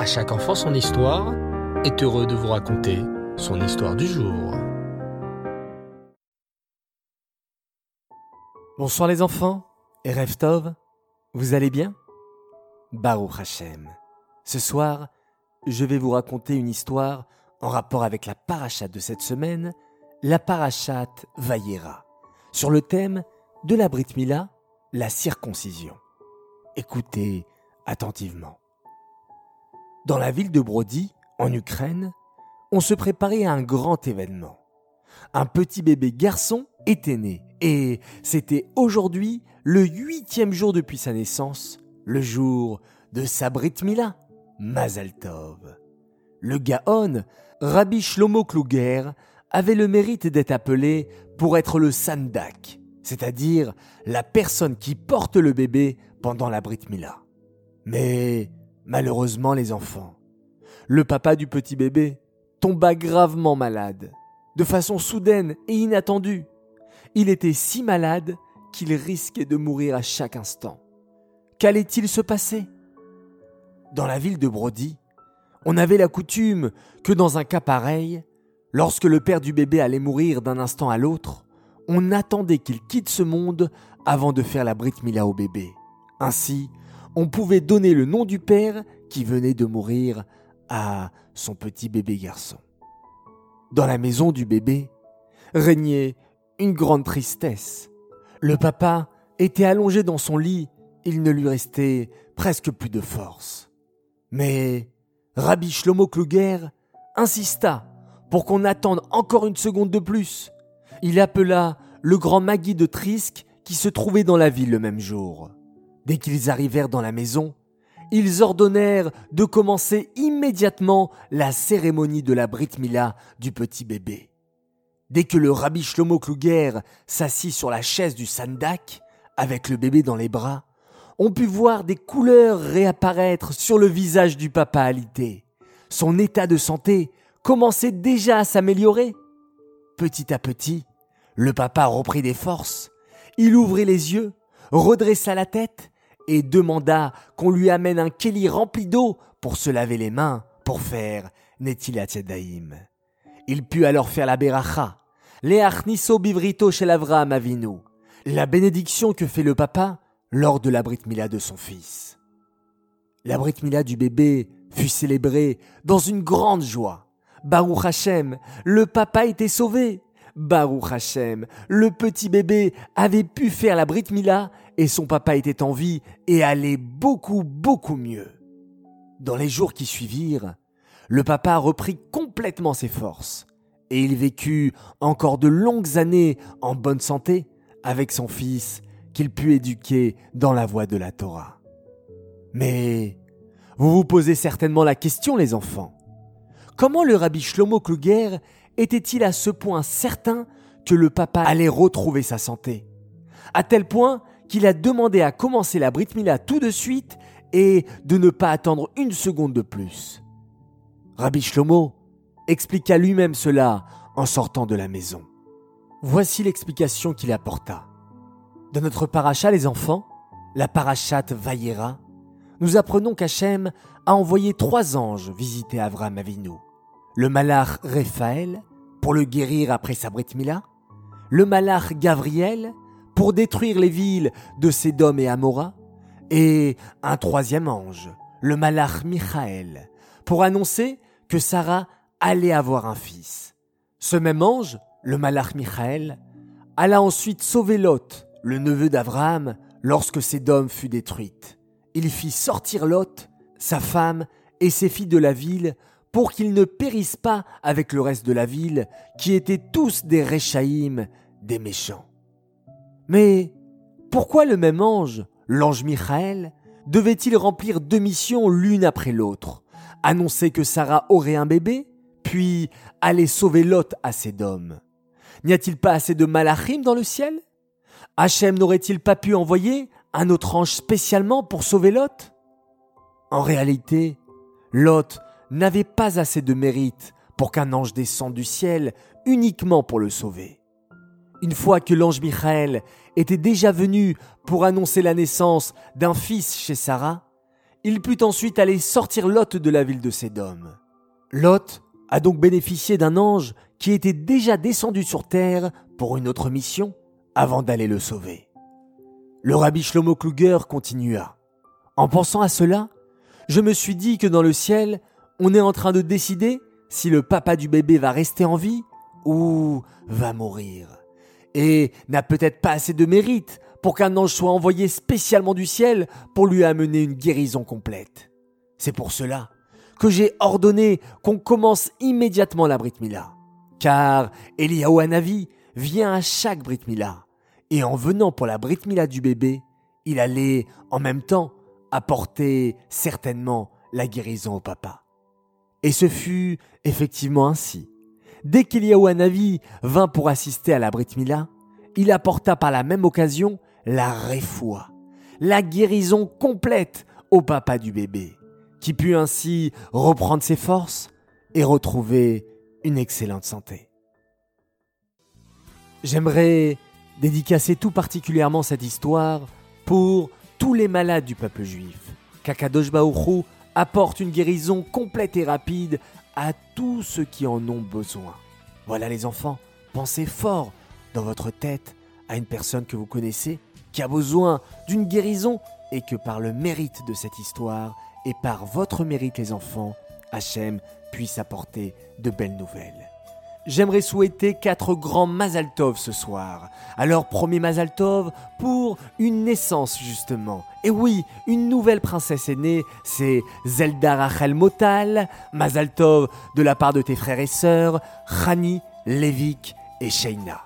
À chaque enfant son histoire est heureux de vous raconter son histoire du jour. Bonsoir les enfants et Reftov, vous allez bien? Baruch Hashem. Ce soir, je vais vous raconter une histoire en rapport avec la parachate de cette semaine, la parachate Vayera, sur le thème de la Brit Mila, la circoncision. Écoutez attentivement. Dans la ville de Brody, en Ukraine, on se préparait à un grand événement. Un petit bébé garçon était né et c'était aujourd'hui le huitième jour depuis sa naissance, le jour de sa Brit Mila, Mazal Tov. Le Gaon, Rabbi Shlomo Kluger, avait le mérite d'être appelé pour être le Sandak, c'est-à-dire la personne qui porte le bébé pendant la Brit Mila. Mais malheureusement les enfants, le papa du petit bébé tomba gravement malade, de façon soudaine et inattendue. Il était si malade qu'il risquait de mourir à chaque instant. Qu'allait-il se passer? Dans la ville de Brody, on avait la coutume que dans un cas pareil, lorsque le père du bébé allait mourir d'un instant à l'autre, on attendait qu'il quitte ce monde avant de faire la Brit Mila au bébé. Ainsi, on pouvait donner le nom du père qui venait de mourir à son petit bébé garçon. Dans la maison du bébé régnait une grande tristesse. Le papa était allongé dans son lit, il ne lui restait presque plus de force. Mais Rabbi Shlomo Kluger insista pour qu'on attende encore une seconde de plus. Il appela le grand Magui de Trisk qui se trouvait dans la ville le même jour. Dès qu'ils arrivèrent dans la maison, ils ordonnèrent de commencer immédiatement la cérémonie de la Brit Mila du petit bébé. Dès que le rabbi Shlomo Kluger s'assit sur la chaise du Sandak, avec le bébé dans les bras, on put voir des couleurs réapparaître sur le visage du papa alité. Son état de santé commençait déjà à s'améliorer. Petit à petit, le papa reprit des forces. Il ouvrit les yeux, redressa la tête et demanda qu'on lui amène un keli rempli d'eau pour se laver les mains, pour faire Netilat Yadayim. Il put alors faire la beracha, Leachniso bivrito chez l'Avram Avinu, la bénédiction que fait le papa lors de la Brit Mila de son fils. La Brit Mila du bébé fut célébrée dans une grande joie. Baruch Hashem, le papa était sauvé. Baruch Hashem, le petit bébé avait pu faire la Brit Mila et son papa était en vie et allait beaucoup, beaucoup mieux. Dans les jours qui suivirent, le papa reprit complètement ses forces et il vécut encore de longues années en bonne santé avec son fils qu'il put éduquer dans la voie de la Torah. Mais vous vous posez certainement la question, les enfants. Comment le rabbi Shlomo Kluger était-il à ce point certain que le papa allait retrouver sa santé? À tel point qu'il a demandé à commencer la Brit Mila tout de suite et de ne pas attendre une seconde de plus. Rabbi Shlomo expliqua lui-même cela en sortant de la maison. Voici l'explication qu'il apporta. Dans notre paracha, les enfants, la parachate Vayera, nous apprenons qu'Hachem a envoyé trois anges visiter Avram Avinu. Le malach Raphaël, pour le guérir après sa le malach Gavriel, pour détruire les villes de Sédom et Amora, et un troisième ange, le malach Michael, pour annoncer que Sarah allait avoir un fils. Ce même ange, le malach Michael, alla ensuite sauver Lot, le neveu d'Abraham, lorsque Sédom fut détruite. Il fit sortir Lot, sa femme et ses filles de la ville pour qu'ils ne périssent pas avec le reste de la ville, qui étaient tous des Réchaïm, des méchants. Mais pourquoi le même ange, l'ange Michael, devait-il remplir deux missions l'une après l'autre Annoncer que Sarah aurait un bébé, puis aller sauver Lot à Sédom. N'y a-t-il pas assez de malachim dans le ciel? Hachem n'aurait-il pas pu envoyer un autre ange spécialement pour sauver Lot? En réalité, Lot n'avait pas assez de mérite pour qu'un ange descende du ciel uniquement pour le sauver. Une fois que l'ange Michael était déjà venu pour annoncer la naissance d'un fils chez Sarah, il put ensuite aller sortir Lot de la ville de Sédom. Lot a donc bénéficié d'un ange qui était déjà descendu sur terre pour une autre mission avant d'aller le sauver. Le rabbi Shlomo Kluger continua. En pensant à cela, je me suis dit que dans le ciel, on est en train de décider si le papa du bébé va rester en vie ou va mourir. Et n'a peut-être pas assez de mérite pour qu'un ange soit envoyé spécialement du ciel pour lui amener une guérison complète. C'est pour cela que j'ai ordonné qu'on commence immédiatement la Brit Mila. Car Eliyahu Hanavi vient à chaque Brit Mila. Et en venant pour la Brit Mila du bébé, il allait en même temps apporter certainement la guérison au papa. Et ce fut effectivement ainsi. Dès qu'Eliyahu Hanavi vint pour assister à la Brit Mila, il apporta par la même occasion la réfoua, la guérison complète au papa du bébé, qui put ainsi reprendre ses forces et retrouver une excellente santé. J'aimerais dédicacer tout particulièrement cette histoire pour tous les malades du peuple juif. Kakadosh Baruch apporte une guérison complète et rapide à tous ceux qui en ont besoin. Voilà les enfants, pensez fort dans votre tête à une personne que vous connaissez qui a besoin d'une guérison et que par le mérite de cette histoire et par votre mérite les enfants, Hachem puisse apporter de belles nouvelles. J'aimerais souhaiter quatre grands Mazaltov ce soir. Alors premier Mazaltov pour une naissance justement. Et oui, une nouvelle princesse est née, c'est Zelda Rachel Motal, Mazaltov de la part de tes frères et sœurs, Rani, Levik et Sheina.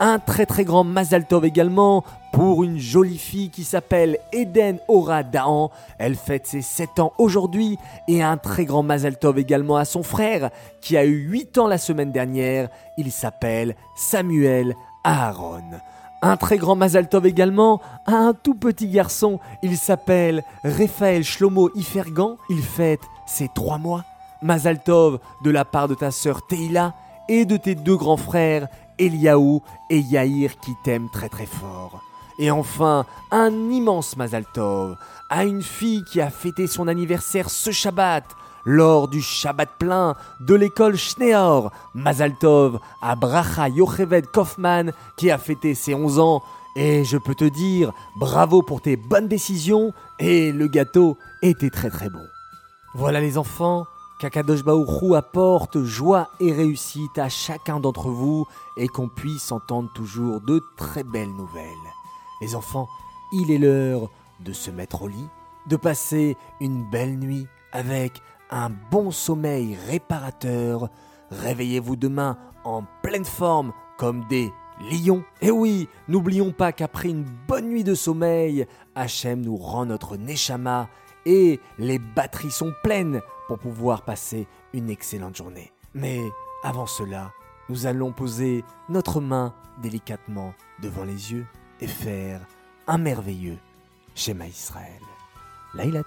Un très très grand Mazaltov également pour une jolie fille qui s'appelle Eden Ora Daan. Elle fête ses 7 ans aujourd'hui et un très grand Mazaltov également à son frère qui a eu 8 ans la semaine dernière. Il s'appelle Samuel Aaron. Un très grand Mazaltov également à un tout petit garçon. Il s'appelle Raphaël Shlomo Ifergan. Il fête ses 3 mois. Mazaltov de la part de ta sœur Teila et de tes deux grands frères Eliaou et Yair qui t'aiment très très fort. Et enfin, un immense Mazal Tov à une fille qui a fêté son anniversaire ce Shabbat, lors du Shabbat plein de l'école Schneor. Mazal Tov à Bracha Yocheved Kaufman qui a fêté ses 11 ans. Et je peux te dire, bravo pour tes bonnes décisions et le gâteau était très très bon. Voilà les enfants, Kakadosh Baourou apporte joie et réussite à chacun d'entre vous et qu'on puisse entendre toujours de très belles nouvelles. Les enfants, il est l'heure de se mettre au lit, de passer une belle nuit avec un bon sommeil réparateur. Réveillez-vous demain en pleine forme comme des lions. Et oui, n'oublions pas qu'après une bonne nuit de sommeil, Hachem nous rend notre Neshama et les batteries sont pleines pour pouvoir passer une excellente journée. Mais avant cela, nous allons poser notre main délicatement devant les yeux et faire un merveilleux schéma Israël. Laïla